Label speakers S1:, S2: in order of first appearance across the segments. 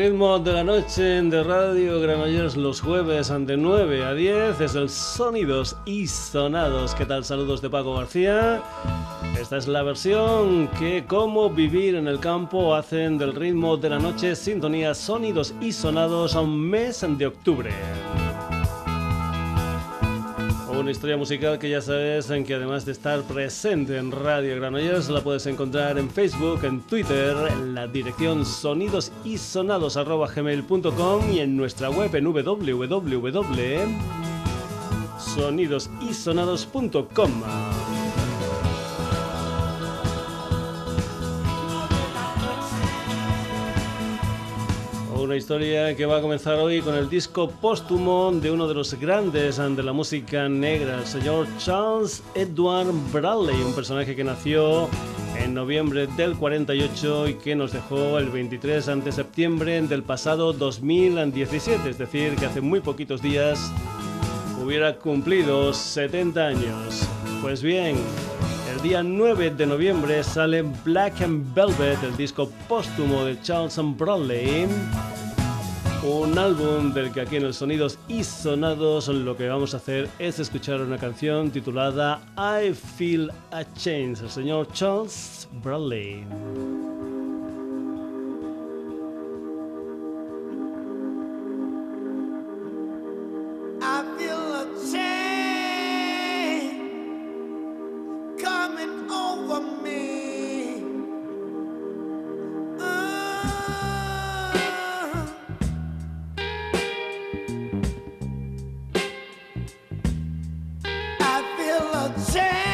S1: Ritmo de la noche de Radio Granollers los jueves de 9 a 10 es el Sonidos y Sonados. ¿Qué tal? Saludos de Paco García. Esta es la versión que como vivir en el campo hacen del ritmo de la noche sintonía Sonidos y Sonados a un mes de octubre una historia musical que ya sabes en que además de estar presente en Radio Granollers la puedes encontrar en Facebook, en Twitter, en la dirección sonidosisonados.gmail.com y en nuestra web en www.sonidosisonados.com. historia que va a comenzar hoy con el disco póstumo de uno de los grandes de la música negra, el señor Charles Edward Bradley, un personaje que nació en noviembre del 48 y que nos dejó el 23 de septiembre del pasado 2017, es decir, que hace muy poquitos días hubiera cumplido 70 años. Pues bien, el día 9 de noviembre sale Black and Velvet, el disco póstumo de Charles Bradley un álbum del que aquí en el Sonidos y Sonados lo que vamos a hacer es escuchar una canción titulada I Feel a Change, el señor Charles Bradley.
S2: Say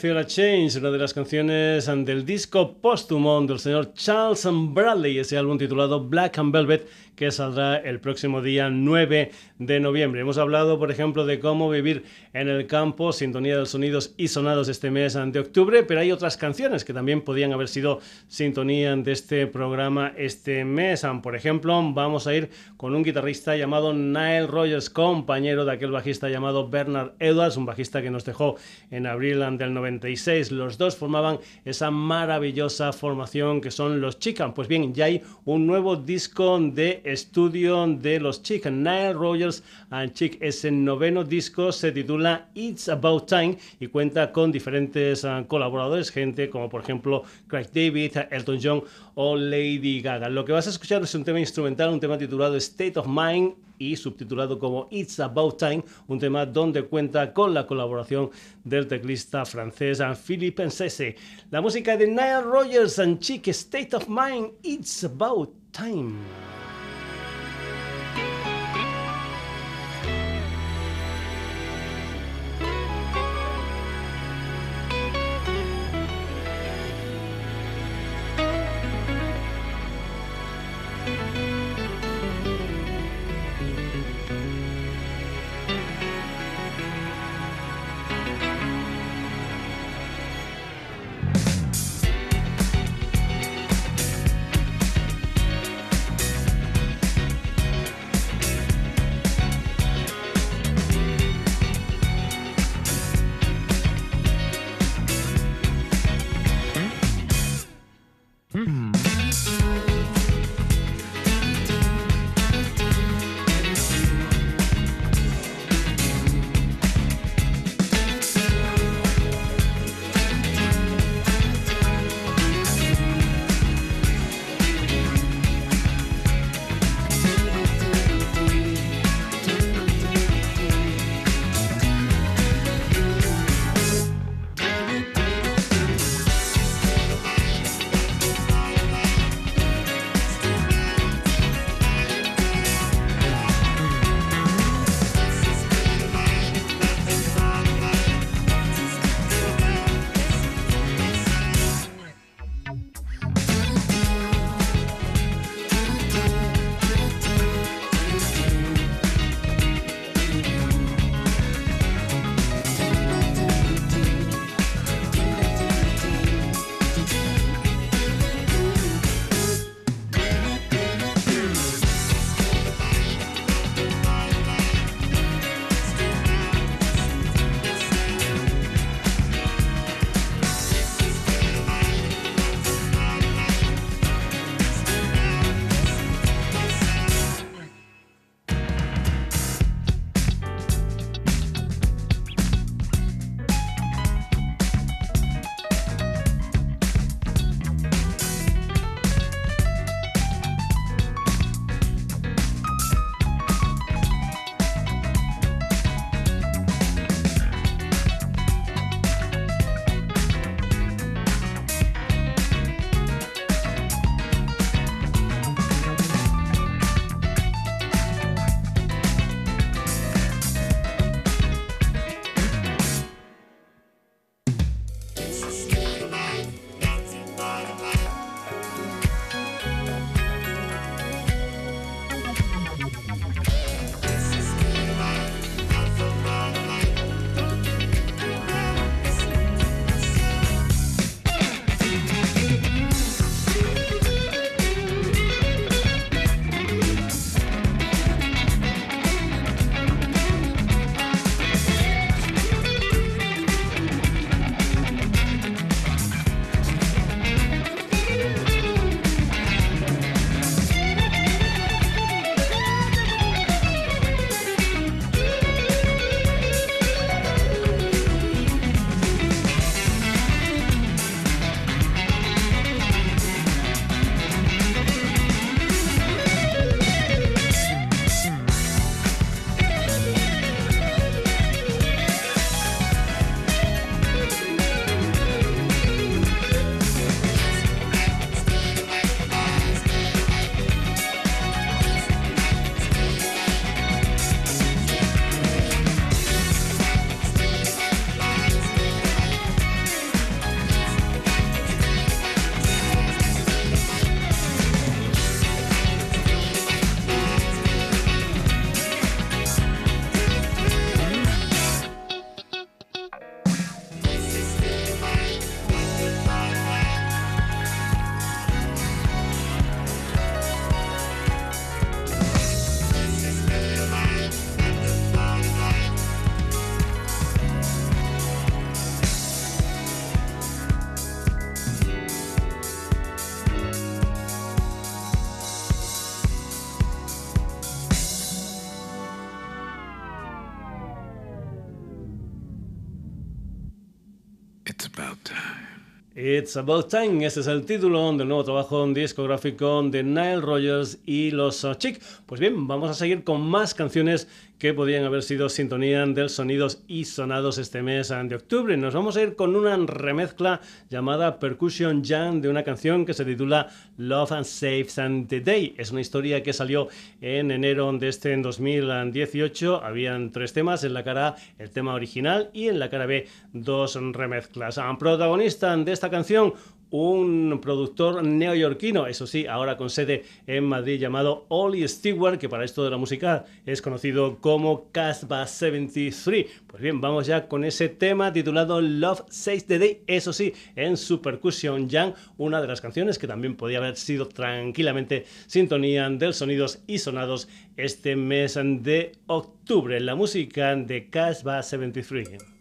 S2: Feel a Change, una de las canciones del disco póstumo del señor Charles Bradley, ese álbum titulado Black and Velvet que saldrá el próximo día 9 de noviembre. Hemos hablado, por ejemplo, de cómo vivir en el campo, sintonía de los sonidos y sonados este mes de octubre, pero hay otras canciones que también podían haber sido sintonía de este programa este mes. Por ejemplo, vamos a ir con un guitarrista llamado Nile Rogers, compañero de aquel bajista llamado Bernard Edwards, un bajista que nos dejó en abril del 96. Los dos formaban esa maravillosa formación que son los Chican. Pues bien, ya hay un nuevo disco de estudio de los Chick, Nile Rogers and Chick. Ese noveno disco se titula It's About Time y cuenta con diferentes ah, colaboradores, gente como por ejemplo Craig David, Elton John o Lady Gaga. Lo que vas a escuchar es un tema instrumental, un tema titulado State of Mind y subtitulado como It's About Time, un tema donde cuenta con la colaboración del teclista francés Philippe Ensese. La música de Nile Rogers and Chick, State of Mind, It's About Time. It's About Time, ese es el título del nuevo trabajo discográfico de Nile Rogers y los Chick. Pues bien, vamos a seguir con más canciones que podían haber sido sintonía del sonidos y sonados este mes de octubre. Nos vamos a ir con una remezcla llamada Percussion Jam de una canción que se titula Love and Saves and the Day. Es una historia que salió en enero de este en 2018. Habían tres temas, en la cara A el tema original y en la cara B dos remezclas. Protagonista de esta canción, un productor neoyorquino, eso sí, ahora con sede en Madrid, llamado Ollie Stewart, que para esto de la música es conocido como Casbah 73. Pues bien, vamos ya con ese tema titulado Love Saves the Day, eso sí, en su percusión Young, una de las canciones que también podía haber sido tranquilamente sintonía del sonidos y sonados este mes de octubre. La música de Casbah 73.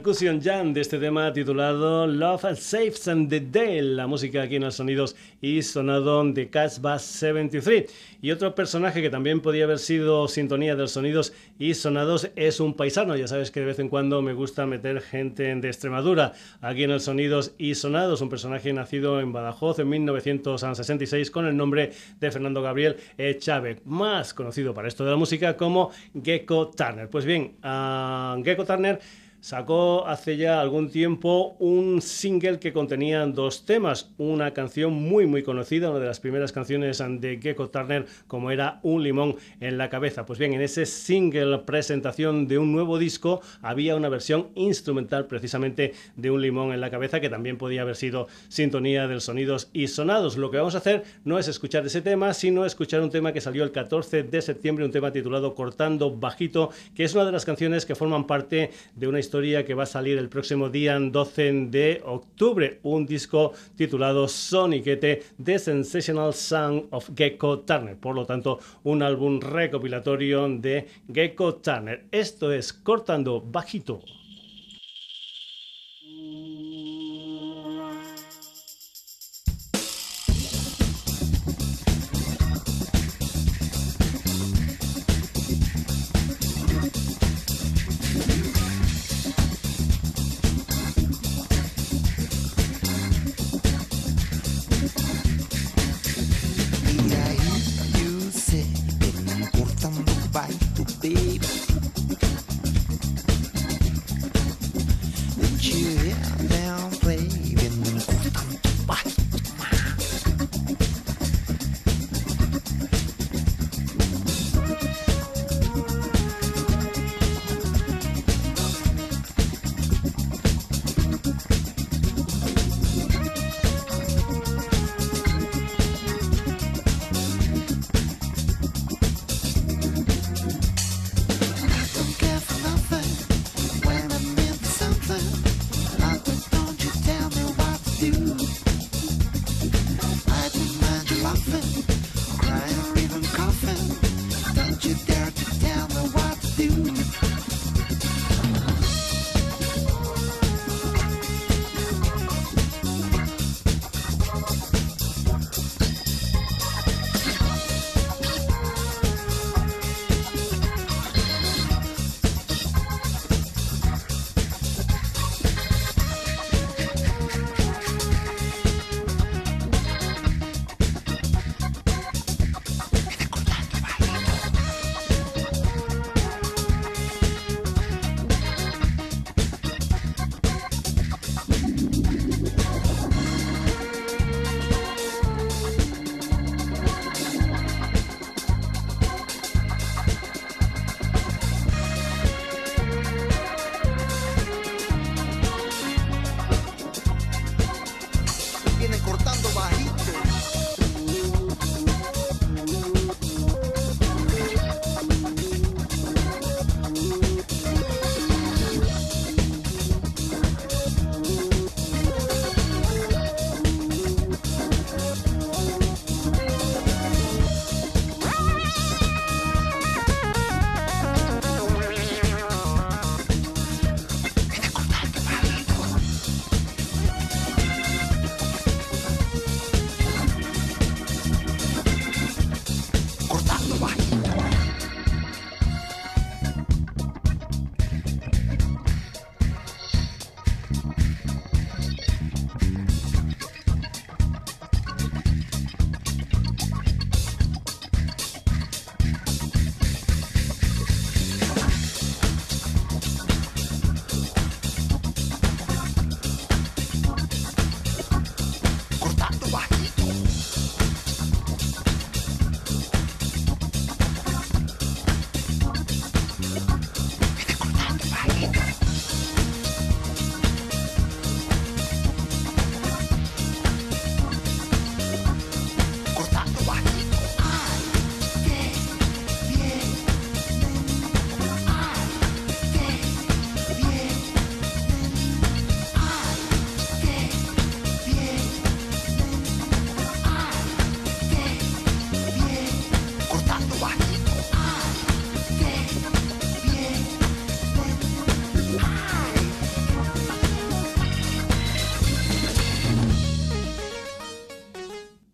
S2: Percussion Jam de este tema titulado Love Saves and the Day, la música aquí en los sonidos y sonado de Bass 73. Y otro personaje que también podía haber sido sintonía de los sonidos y sonados es un paisano. Ya sabes que de vez en cuando me gusta meter gente de Extremadura aquí en los sonidos y sonados. Un personaje nacido en Badajoz en 1966 con el nombre de Fernando Gabriel Chávez, más conocido para esto de la música como Gecko Turner. Pues bien, uh, Gecko Turner sacó hace ya algún tiempo un single que contenía dos temas, una canción muy muy conocida, una de las primeras canciones de Gecko Turner como era Un limón en la cabeza. Pues bien, en ese single presentación de un nuevo disco había una versión instrumental precisamente de Un limón en la cabeza que también podía haber sido sintonía de sonidos y sonados. Lo que vamos a hacer no es escuchar ese tema, sino escuchar un tema que salió el 14 de septiembre, un tema titulado Cortando Bajito, que es una de las canciones que forman parte de una historia historia que va a salir el próximo día 12 de octubre, un disco titulado Soniquete The Sensational Sound of Gecko Turner, por lo tanto un álbum recopilatorio de Gecko Turner. Esto es Cortando Bajito.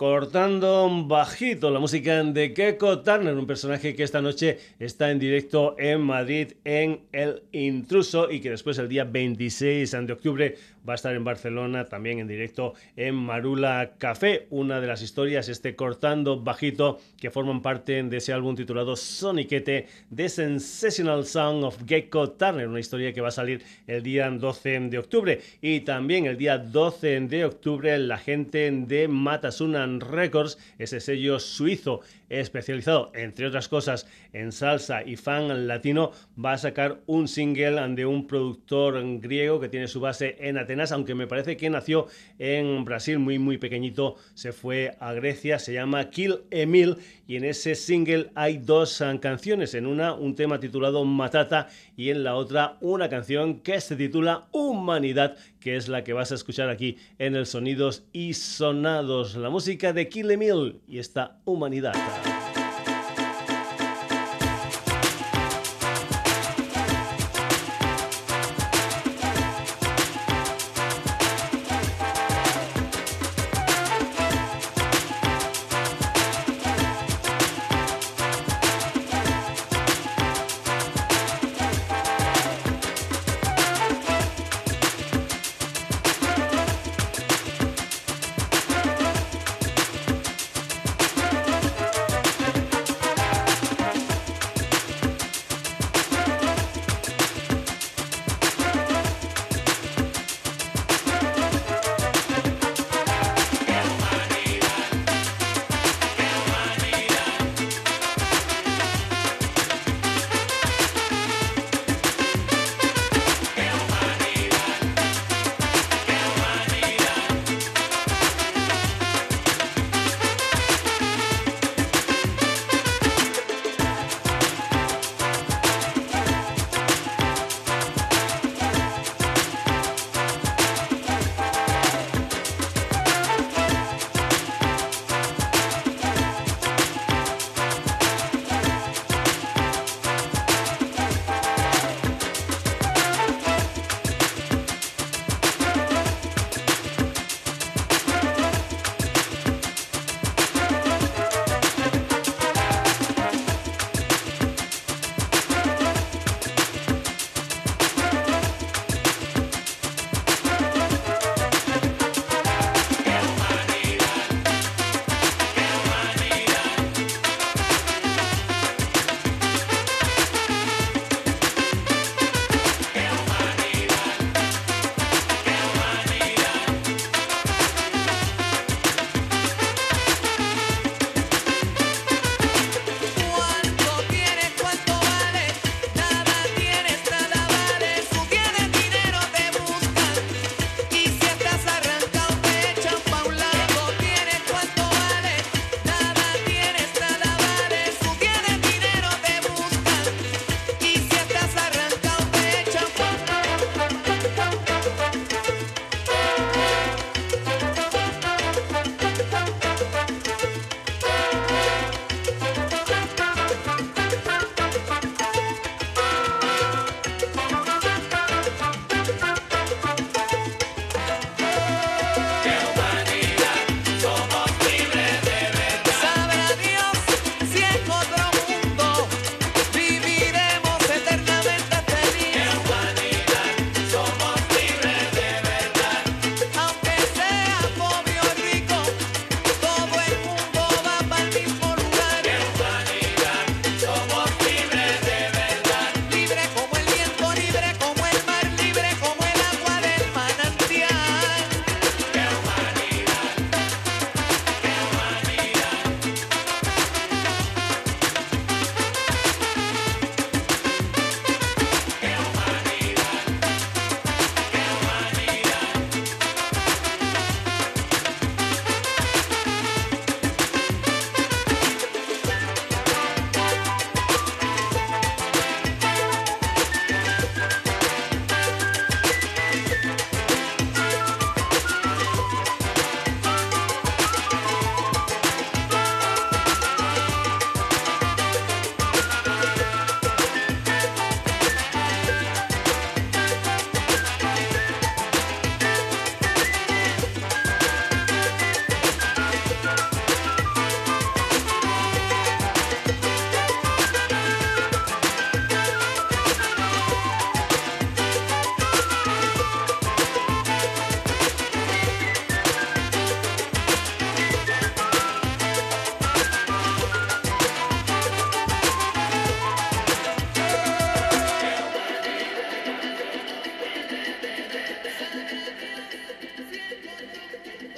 S2: Cortando bajito la música de Keiko Turner, un personaje que esta noche está en directo en Madrid en El Intruso y que después el día 26 de octubre va a estar en Barcelona también en directo en Marula Café. Una de las historias, este cortando bajito, que forman parte de ese álbum titulado Soniquete, The Sensational Song of Gecko Turner, una historia que va a salir el día 12 de octubre. Y también el día 12 de octubre la gente de Matasunan Records, ese sello suizo especializado, entre otras cosas, en salsa y fan latino, va a sacar un single de un productor griego que tiene su base en Atenas, aunque me parece que nació en Brasil muy muy pequeñito, se fue a Grecia, se llama Kill Emil y en ese single hay dos canciones, en una un tema titulado Matata y en la otra una canción que se titula Humanidad, que es la que vas a escuchar aquí en el Sonidos y Sonados, la música de Kill Emil y esta Humanidad.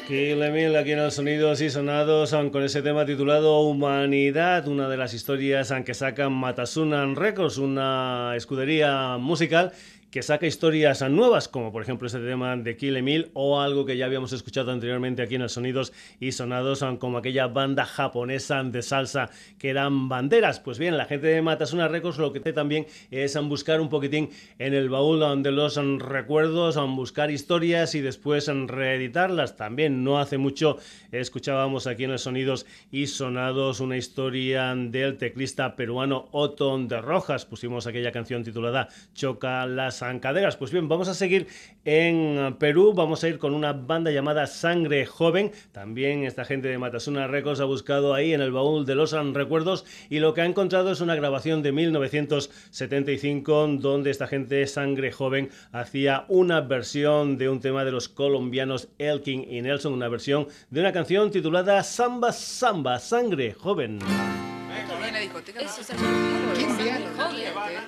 S2: Kill aquí en los sonidos y sonados con ese tema titulado Humanidad, una de las historias que sacan Matasunan Records, una escudería musical que saca historias nuevas, como por ejemplo este tema de Kill Emil o algo que ya habíamos escuchado anteriormente aquí en el Sonidos y Sonados, como aquella banda japonesa de salsa que eran banderas. Pues bien, la gente de Matasuna Records lo que hace también es buscar un poquitín en el baúl de los recuerdos, buscar historias y después reeditarlas. También no hace mucho escuchábamos aquí en el Sonidos y Sonados una historia del teclista peruano Otto de Rojas. Pusimos aquella canción titulada Choca las zancaderas. Pues bien, vamos a seguir en Perú, vamos a ir con una banda llamada Sangre Joven. También esta gente de Matasuna Records ha buscado ahí en el baúl de los recuerdos y lo que ha encontrado es una grabación de 1975 donde esta gente Sangre Joven hacía una versión de un tema de los colombianos Elkin y Nelson, una versión de una canción titulada Samba Samba, Sangre Joven.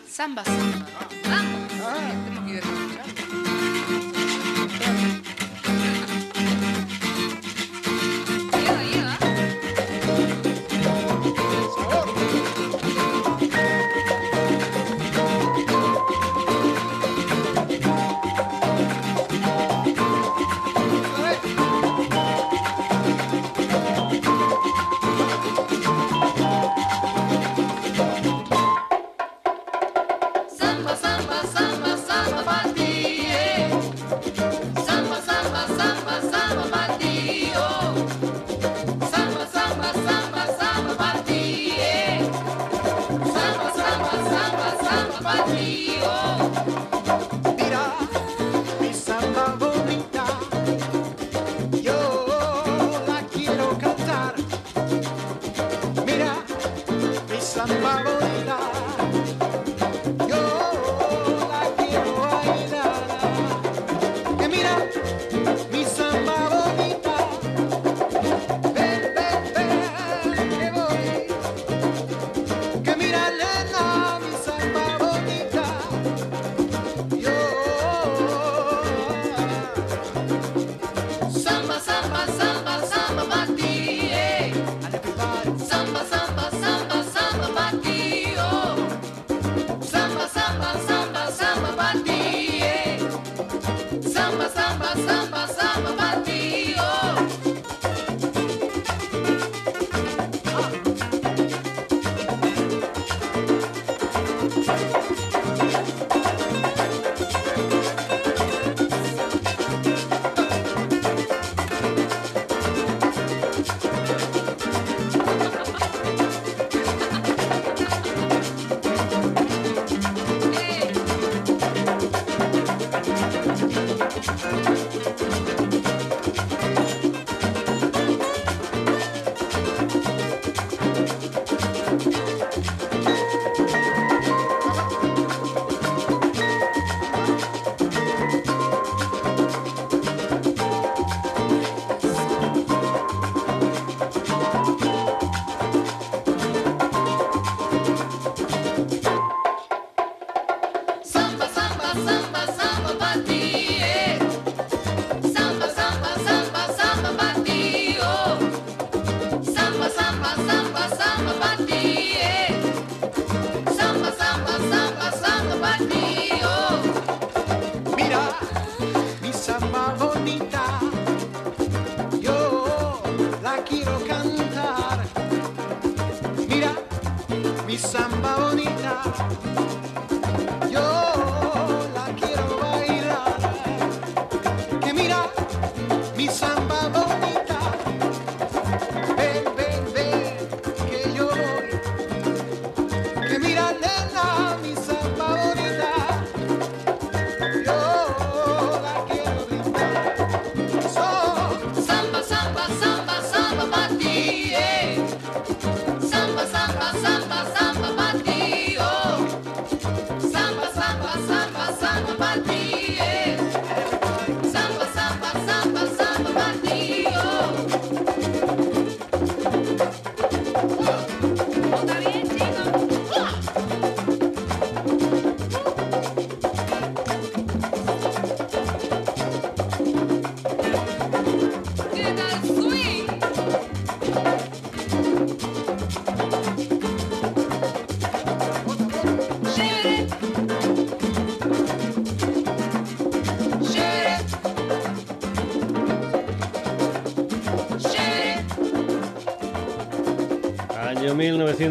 S3: Samba, samba.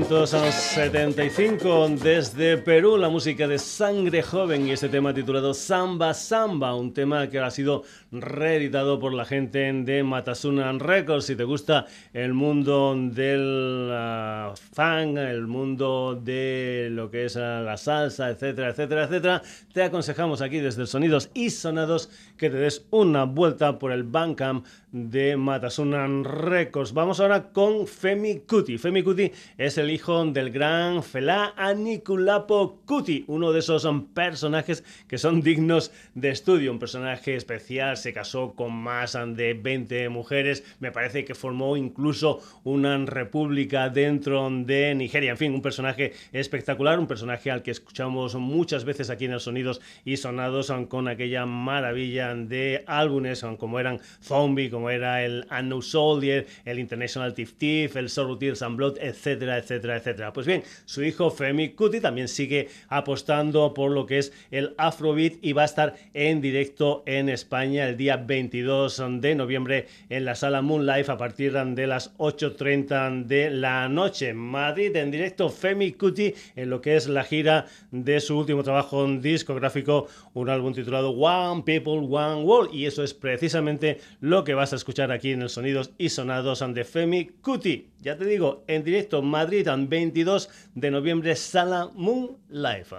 S2: 1975 desde Perú, la música de Sangre Joven y este tema titulado Samba Samba, un tema que ha sido reeditado por la gente de Matasuna Records. Si te gusta el mundo del uh, funk, el mundo de lo que es uh, la salsa, etcétera, etcétera, etcétera, te aconsejamos aquí desde Sonidos y Sonados que te des una vuelta por el Bandcamp de Matasunan Records. Vamos ahora con Femi Kuti. Femi Kuti es el hijo del gran Fela Anikulapo Kuti, uno de esos personajes que son dignos de estudio. Un personaje especial, se casó con más de 20 mujeres, me parece que formó incluso una república dentro de Nigeria. En fin, un personaje espectacular, un personaje al que escuchamos muchas veces aquí en los Sonidos y Sonados con aquella maravilla de álbumes como eran Zombie, como era el Unknown Soldier, el International Tif Tif, el Sorrow Tears and Blood, etcétera, etcétera, etcétera. Pues bien, su hijo Femi Kuti también sigue apostando por lo que es el Afrobeat y va a estar en directo en España el día 22 de noviembre en la sala Moon Life a partir de las 8.30 de la noche. Madrid en directo Femi Kuti en lo que es la gira de su último trabajo discográfico, un álbum titulado One People, One World y eso es precisamente lo que va a escuchar aquí en el Sonidos y Sonados de Femi Cuti. Ya te digo, en directo Madrid, 22 de noviembre, Sala Moon Life.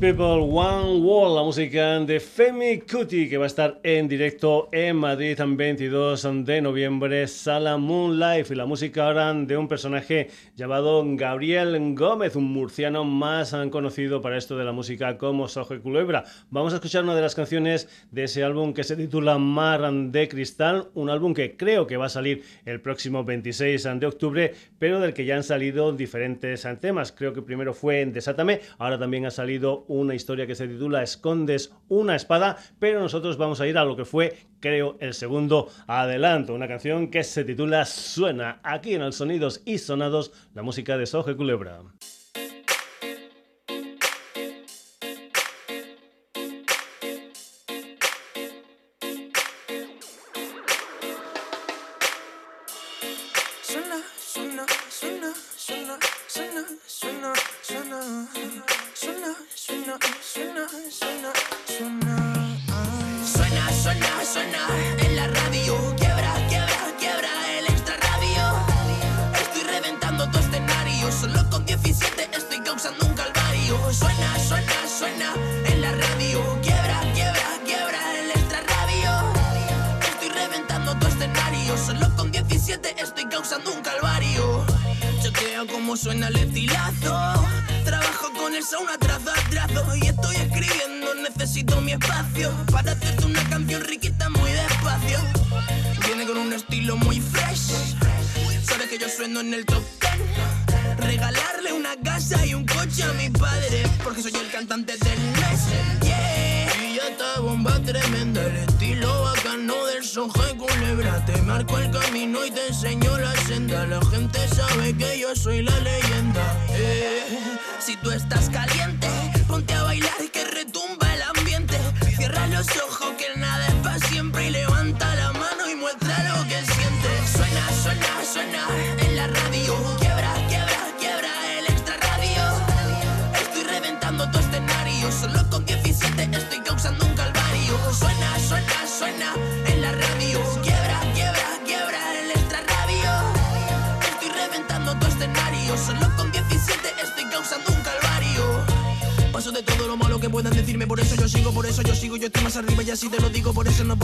S4: People, One Wall, la música de Femi Kuti, que va a estar en directo en Madrid el 22 de noviembre, Sala Moonlife, y la música ahora de un personaje llamado Gabriel Gómez, un murciano más conocido para esto de la música como Soje Culebra. Vamos a escuchar una de las canciones de ese álbum que se titula Mar de Cristal, un álbum que creo que va a salir el próximo 26 de octubre, pero del que ya han salido diferentes temas. Creo que primero fue en Desátame, ahora también ha salido una historia que se titula Escondes una espada, pero nosotros vamos a ir a lo que fue, creo, el segundo adelanto, una canción que se titula Suena, aquí en el Sonidos y Sonados, la música de Soje Culebra.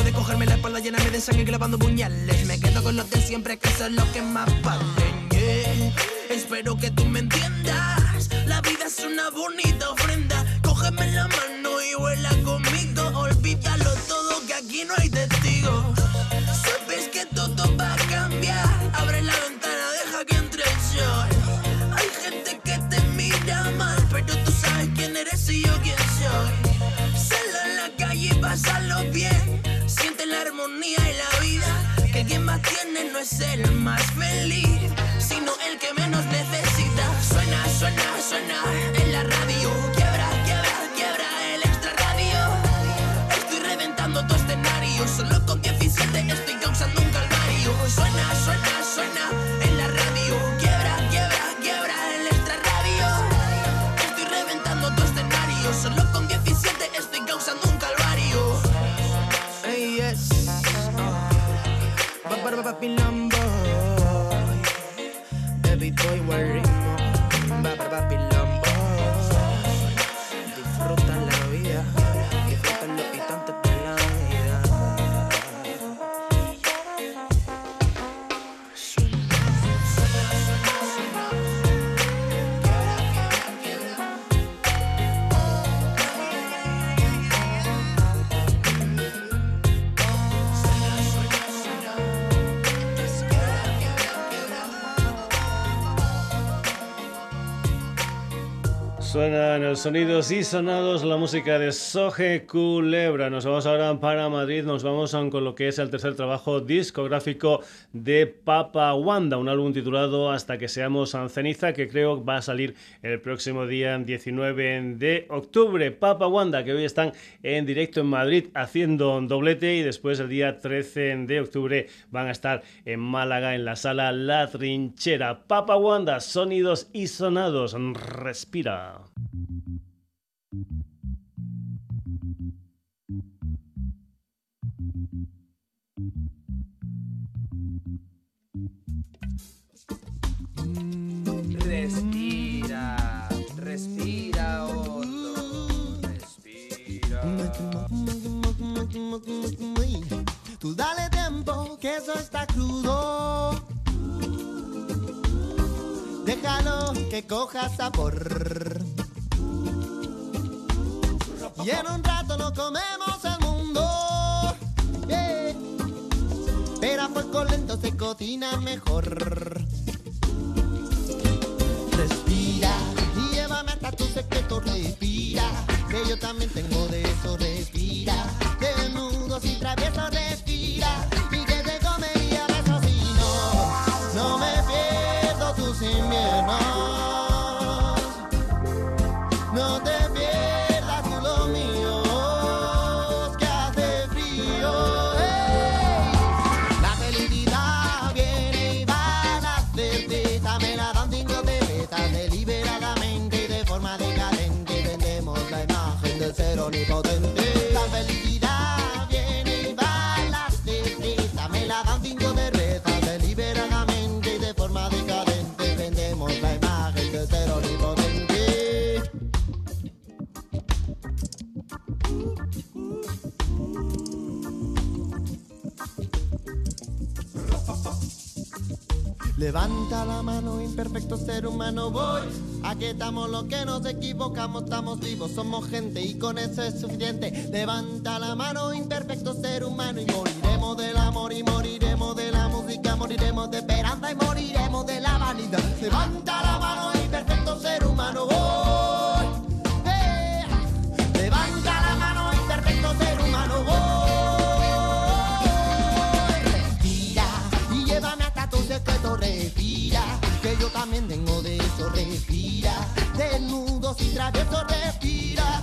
S4: Pueden cogerme la espalda, llenarme de sangre grabando puñales. Me quedo con los de siempre, que eso es lo que más valen. Yeah. Espero que tú me entiendas. La vida es una bonita ofrenda. Cógeme la mano y vuela conmigo. Olvídalo todo, que aquí no hay testigos. tiene no es el más feliz, sino el que menos necesita. Suena, suena, suena. Sonidos y sonados, la música de Soje Culebra. Nos vamos ahora para Madrid, nos vamos con lo que es el tercer trabajo discográfico de Papa Wanda, un álbum titulado Hasta que seamos ceniza, que creo va a salir el próximo día 19 de octubre. Papa Wanda, que hoy están en directo en Madrid haciendo doblete y después el día 13 de octubre van a estar en Málaga en la sala La Trinchera. Papa Wanda, sonidos y sonados, respira.
S5: Respira, respira hondo. Tú dale tiempo, que eso está crudo. Déjalo que coja sabor. Y en un rato nos comemos el mundo. Pero a fuego lento se cocina mejor. Respira y llévame hasta tu secreto, respira. Que yo también tengo Aquí estamos los que nos equivocamos, estamos vivos, somos gente y con eso es suficiente. Levanta la mano, imperfecto y traviesos, respira.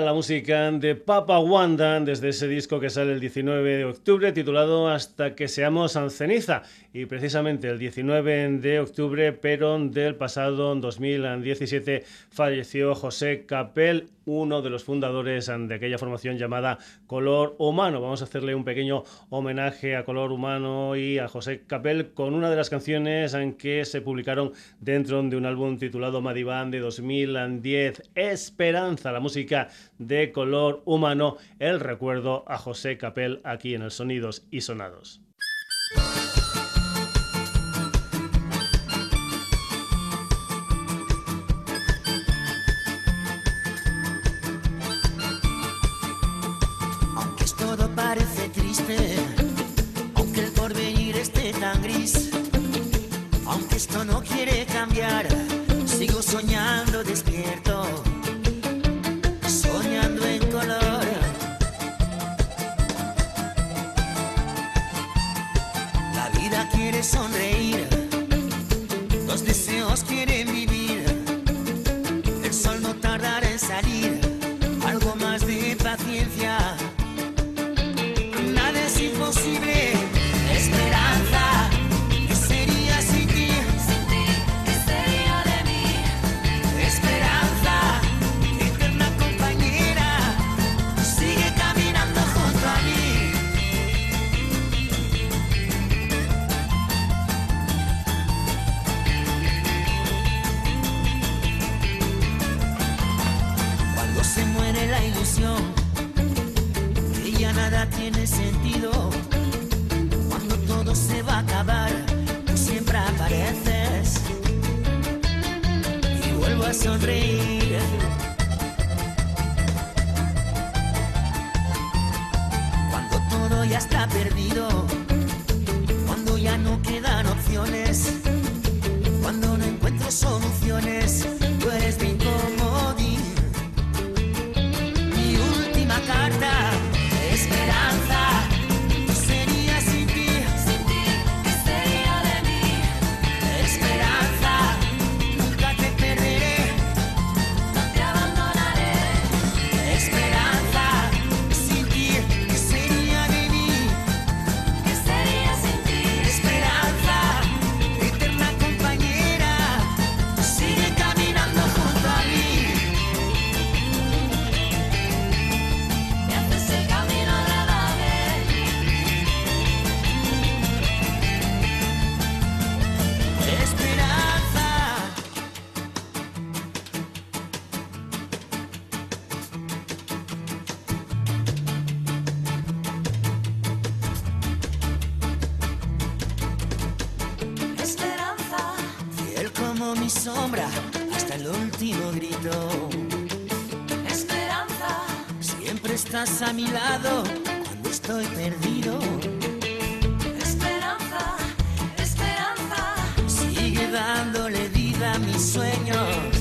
S5: La
S2: música de Papa Wanda desde ese disco que sale el 19 de octubre titulado Hasta que seamos ceniza. Y precisamente el 19 de octubre pero del pasado 2017 falleció José Capel uno de los fundadores de aquella formación llamada Color Humano. Vamos a hacerle un pequeño homenaje a Color Humano y a José Capel con una de las canciones en que se publicaron dentro de un álbum titulado Madivan de 2010. Esperanza, la música de Color Humano, el recuerdo a José Capel aquí en el Sonidos y Sonados.
S6: Gris, aunque esto no quiere cambiar, sigo soñando despierto, soñando en color. La vida quiere sonreír, los deseos quieren vivir, Siempre estás a mi lado cuando estoy perdido.
S7: esperanza, esperanza,
S6: Sigue dándole vida a mis sueños.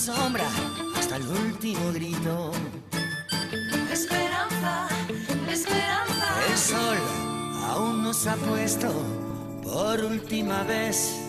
S6: Sombra hasta el último grito.
S7: esperanza, esperanza.
S6: El sol aún no se ha puesto por última vez.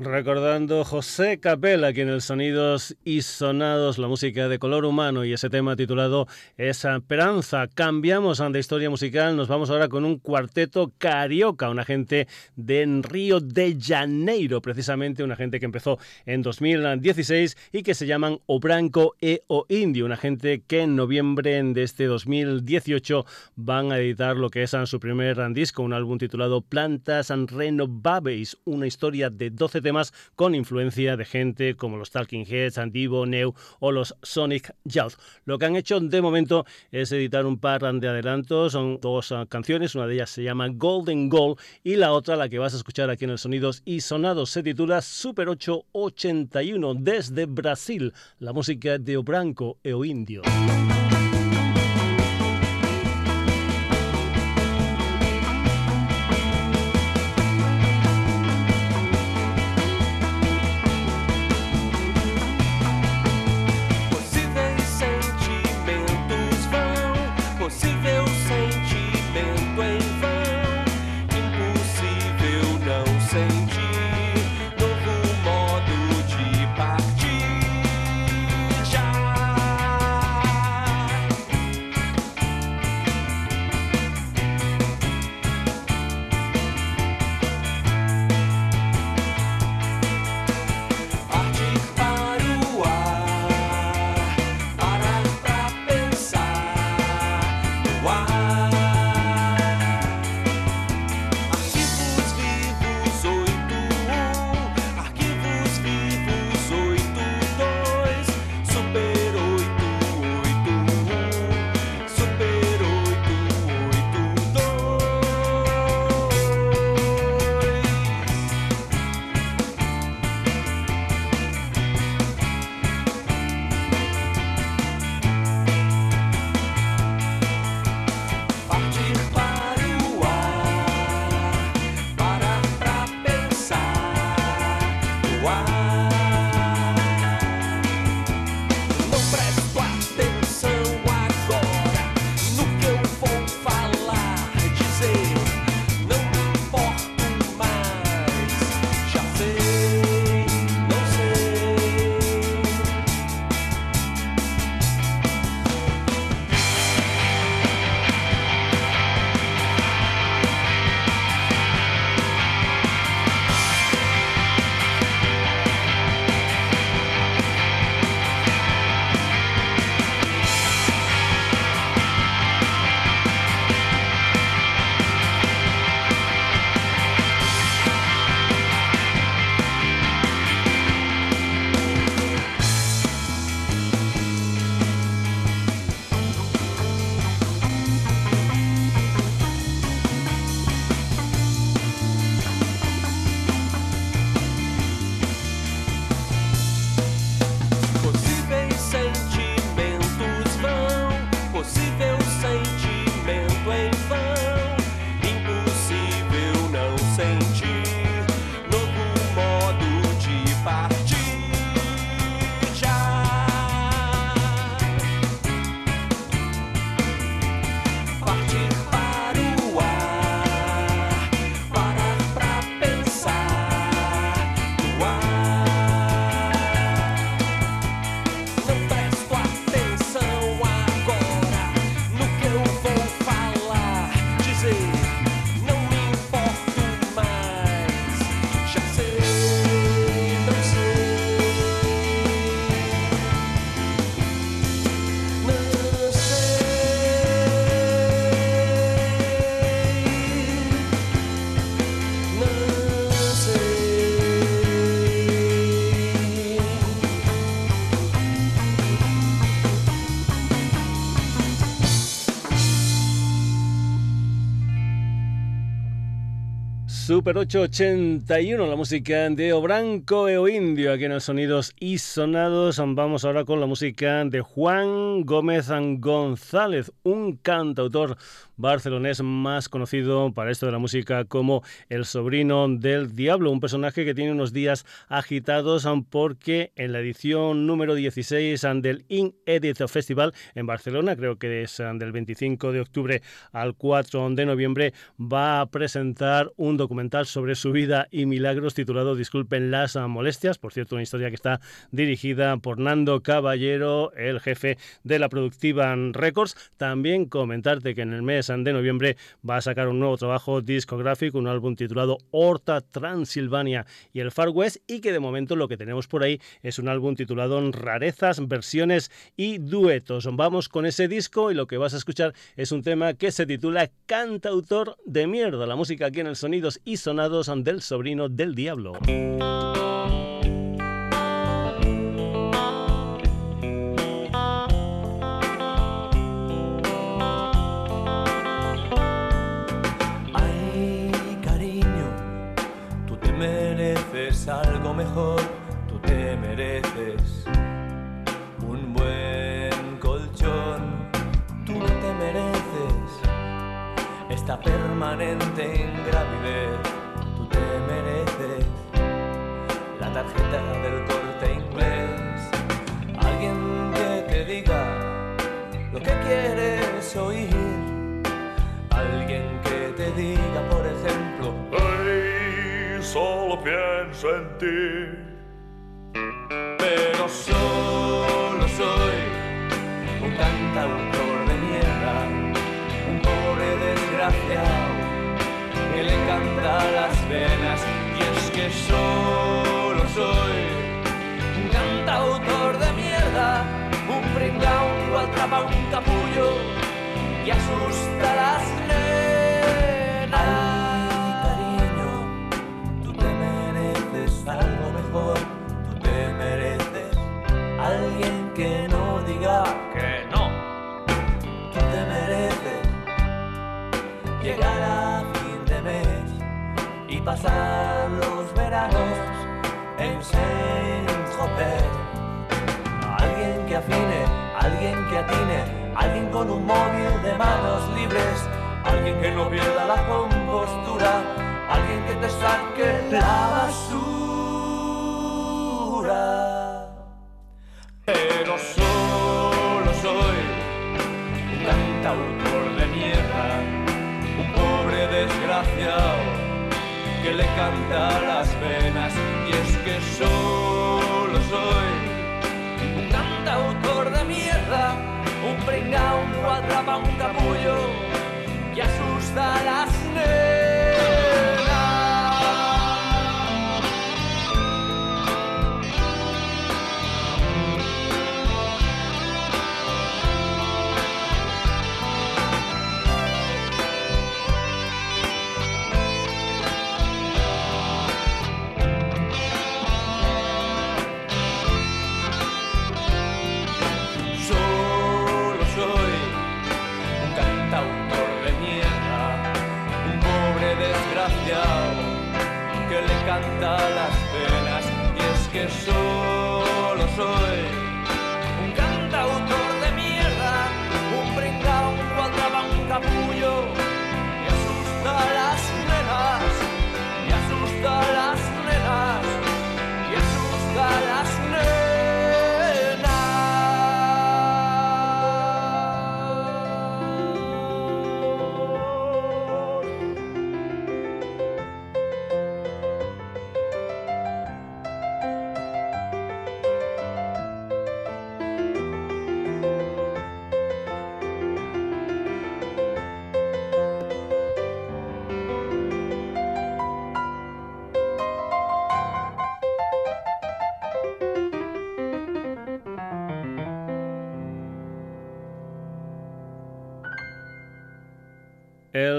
S2: Recordando José Capella, aquí en el Sonidos y Sonados, la música de color humano y ese tema titulado Esa Esperanza. Cambiamos de historia musical, nos vamos ahora con un cuarteto carioca, una gente de Río de Janeiro, precisamente una gente que empezó en 2016 y que se llaman O Branco e O Indio, una gente que en noviembre de este 2018 van a editar lo que es su primer disco, un álbum titulado Plantas Renovables, una historia de 12 temas con influencia de gente como los Talking Heads, Andivo, Neu o los Sonic Youth. Lo que han hecho de momento es editar un par de adelantos, son dos uh, canciones, una de ellas se llama Golden Goal y la otra, la que vas a escuchar aquí en el Sonidos y Sonados, se titula Super 881 desde Brasil, la música de O Branco e Indio.
S8: Super
S2: 881, la música de Obranco e Indio, aquí en los sonidos y sonados. Vamos ahora con la música de Juan Gómez González, un cantautor barcelonés más conocido para esto de la música como el sobrino del diablo, un personaje que tiene unos días agitados porque en la edición número 16 del In Edit Festival en Barcelona, creo que es del 25 de octubre al 4 de noviembre, va a presentar un documental sobre su vida y milagros titulado Disculpen las molestias, por cierto, una historia que está dirigida por Nando Caballero, el jefe de la productiva Records. También comentarte que en el mes de noviembre va a sacar un nuevo trabajo discográfico, un álbum titulado Horta Transilvania y el Far West y que de momento lo que tenemos por ahí es un álbum titulado Rarezas, versiones y duetos. Vamos con ese disco y lo que vas a escuchar es un tema que se titula Cantautor de mierda, la música aquí en el Sonidos y Sonados del sobrino del diablo.
S8: Permanente ingravidez, tú te mereces la tarjeta del corte inglés, alguien que te diga lo que quieres oír. Alguien que te diga, por ejemplo, hey, solo pienso en ti. Solo soy un cantautor de mierda, un pringao, un gualtrapa, un capullo y asusta a las nenas. Ay, cariño, tú te mereces algo mejor, tú te mereces alguien que no pasar los veranos en Saint-Tropez. Alguien que afine, alguien que atine, alguien con un móvil de manos libres, alguien que no pierda la compostura, alguien que te saque la basura. Le canta las venas y es que solo soy un cantautor de mierda, un pringao, un guatrapa, un capullo que asusta a las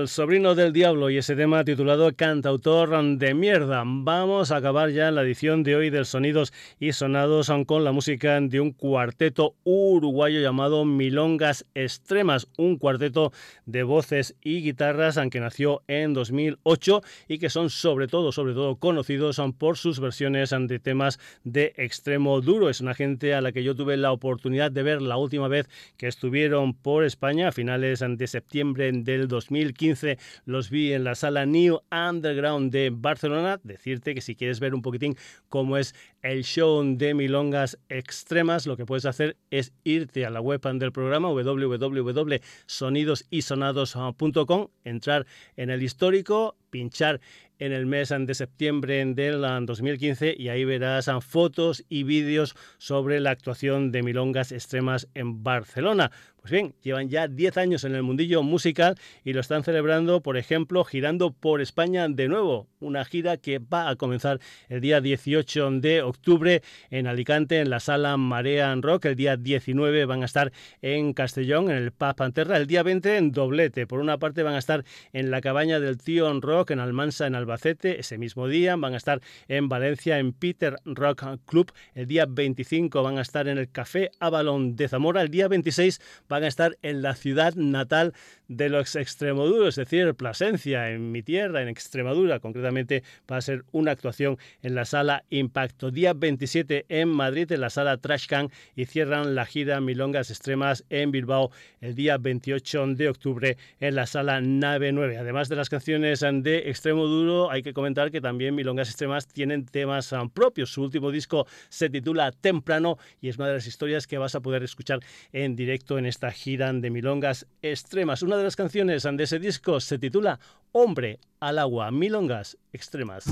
S2: Sobrino del diablo y ese tema titulado Cantautor de mierda. Vamos a acabar ya la edición de hoy del Sonidos y Sonados con la música de un cuarteto uruguayo llamado Milongas Extremas, un cuarteto de voces y guitarras aunque nació en 2008 y que son sobre todo, sobre todo conocidos por sus versiones de temas de extremo duro. Es una gente a la que yo tuve la oportunidad de ver la última vez que estuvieron por España a finales de septiembre del 2000 2015 los vi en la sala New Underground de Barcelona. Decirte que si quieres ver un poquitín cómo es el show de Milongas Extremas, lo que puedes hacer es irte a la web del programa www.sonidosysonados.com, entrar en el histórico, pinchar en el mes de septiembre del 2015 y ahí verás fotos y vídeos sobre la actuación de Milongas Extremas en Barcelona. Pues bien, llevan ya 10 años en el mundillo musical y lo están celebrando, por ejemplo, girando por España de nuevo. Una gira que va a comenzar el día 18 de octubre en Alicante, en la sala Marea Rock. El día 19 van a estar en Castellón, en el Paz Panterra. El día 20 en Doblete. Por una parte van a estar en la cabaña del Tío Rock, en Almansa, en Albacete. Ese mismo día van a estar en Valencia, en Peter Rock Club. El día 25 van a estar en el Café Avalon de Zamora. El día 26 van a estar en la ciudad natal de los extremoduros, es decir, Plasencia, en mi tierra, en Extremadura. Concretamente va a ser una actuación en la sala Impacto. Día 27 en Madrid, en la sala Trashcan y cierran la gira Milongas Extremas en Bilbao el día 28 de octubre en la sala Nave 9. Además de las canciones de Extremo Duro, hay que comentar que también Milongas Extremas tienen temas propios. Su último disco se titula Temprano y es una de las historias que vas a poder escuchar en directo en esta gira de Milongas Extremas. Una de las canciones de ese disco se titula Hombre al agua, Milongas Extremas.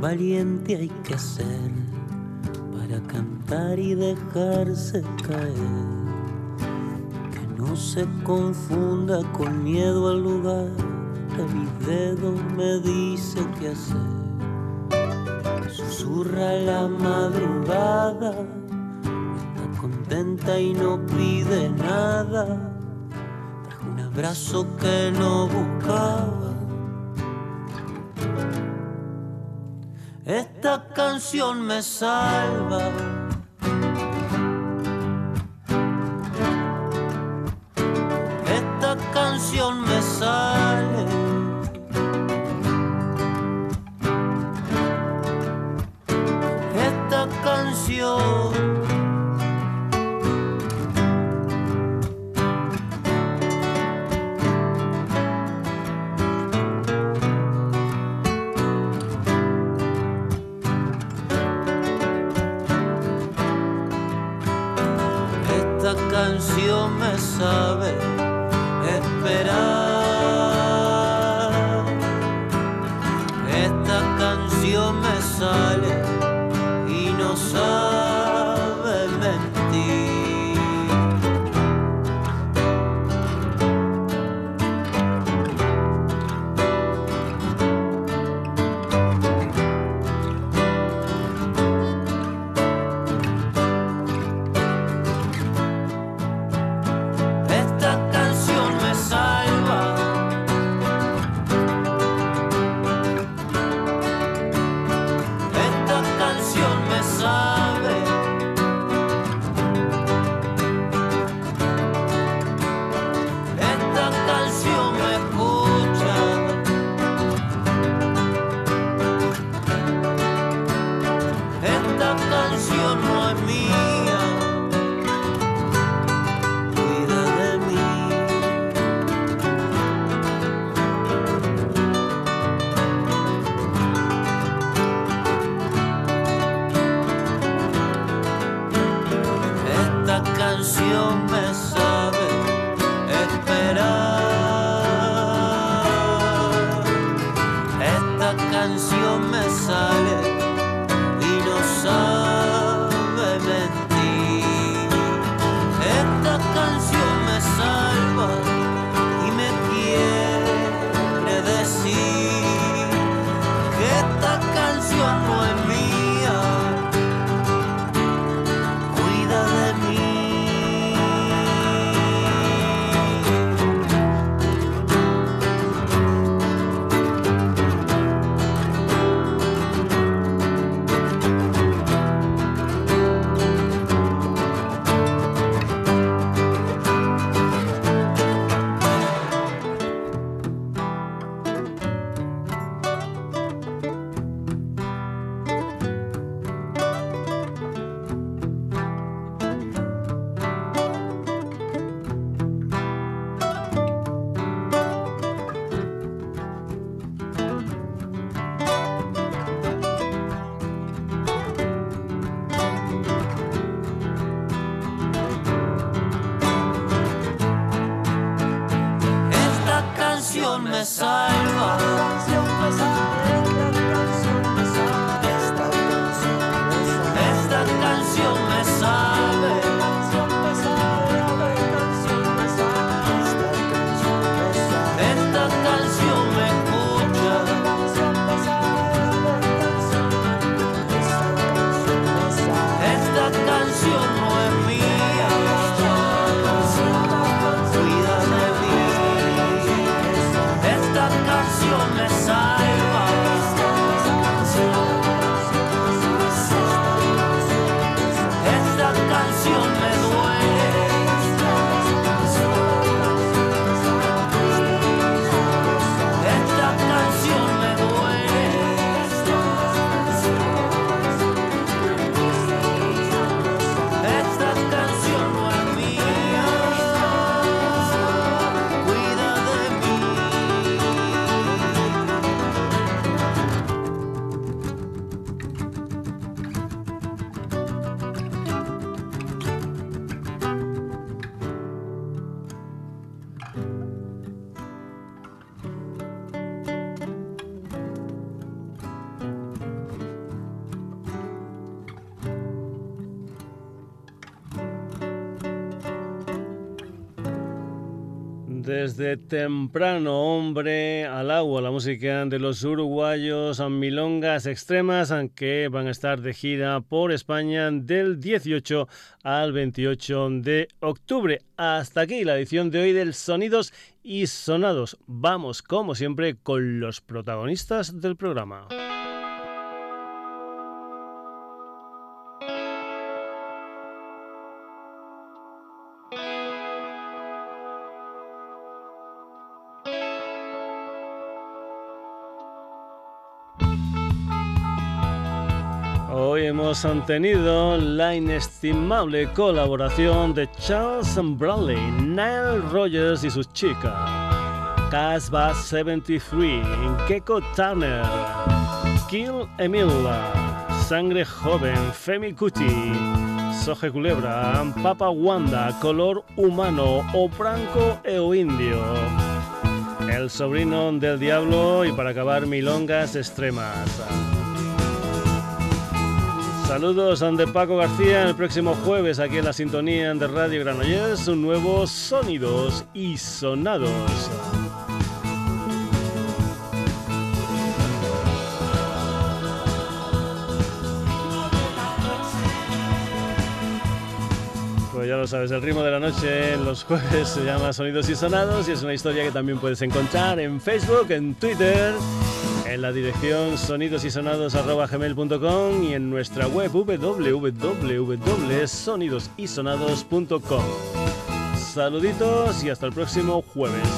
S4: Valiente hay que ser y dejarse caer no se confunda con miedo al lugar que mi dedo me dice qué hacer. Susurra la madrugada, está contenta y no pide nada. Trajo un abrazo que no buscaba. Esta canción me salva
S2: Desde temprano, hombre, al agua, la música de los uruguayos Milongas Extremas, que van a estar de gira por España del 18 al 28 de octubre. Hasta aquí la edición de hoy del Sonidos y Sonados. Vamos, como siempre, con los protagonistas del programa. Hemos tenido la inestimable colaboración de Charles Bradley, Nile Rogers y sus chicas, Casbah 73, Gecko Turner, Kill Emila, Sangre Joven, Femi Kuti, Soje Culebra, Papa Wanda, Color Humano, O Branco e o Indio. El sobrino del diablo y para acabar milongas extremas. Saludos de Paco García el próximo jueves aquí en la sintonía de Radio Granollers, nuevos sonidos y sonados. Pues ya lo sabes, el ritmo de la noche en los jueves se llama Sonidos y Sonados y es una historia que también puedes encontrar en Facebook, en Twitter, en la dirección sonidosysonados.gmail.com y en nuestra web www.sonidosysonados.com. Saluditos y hasta el próximo jueves.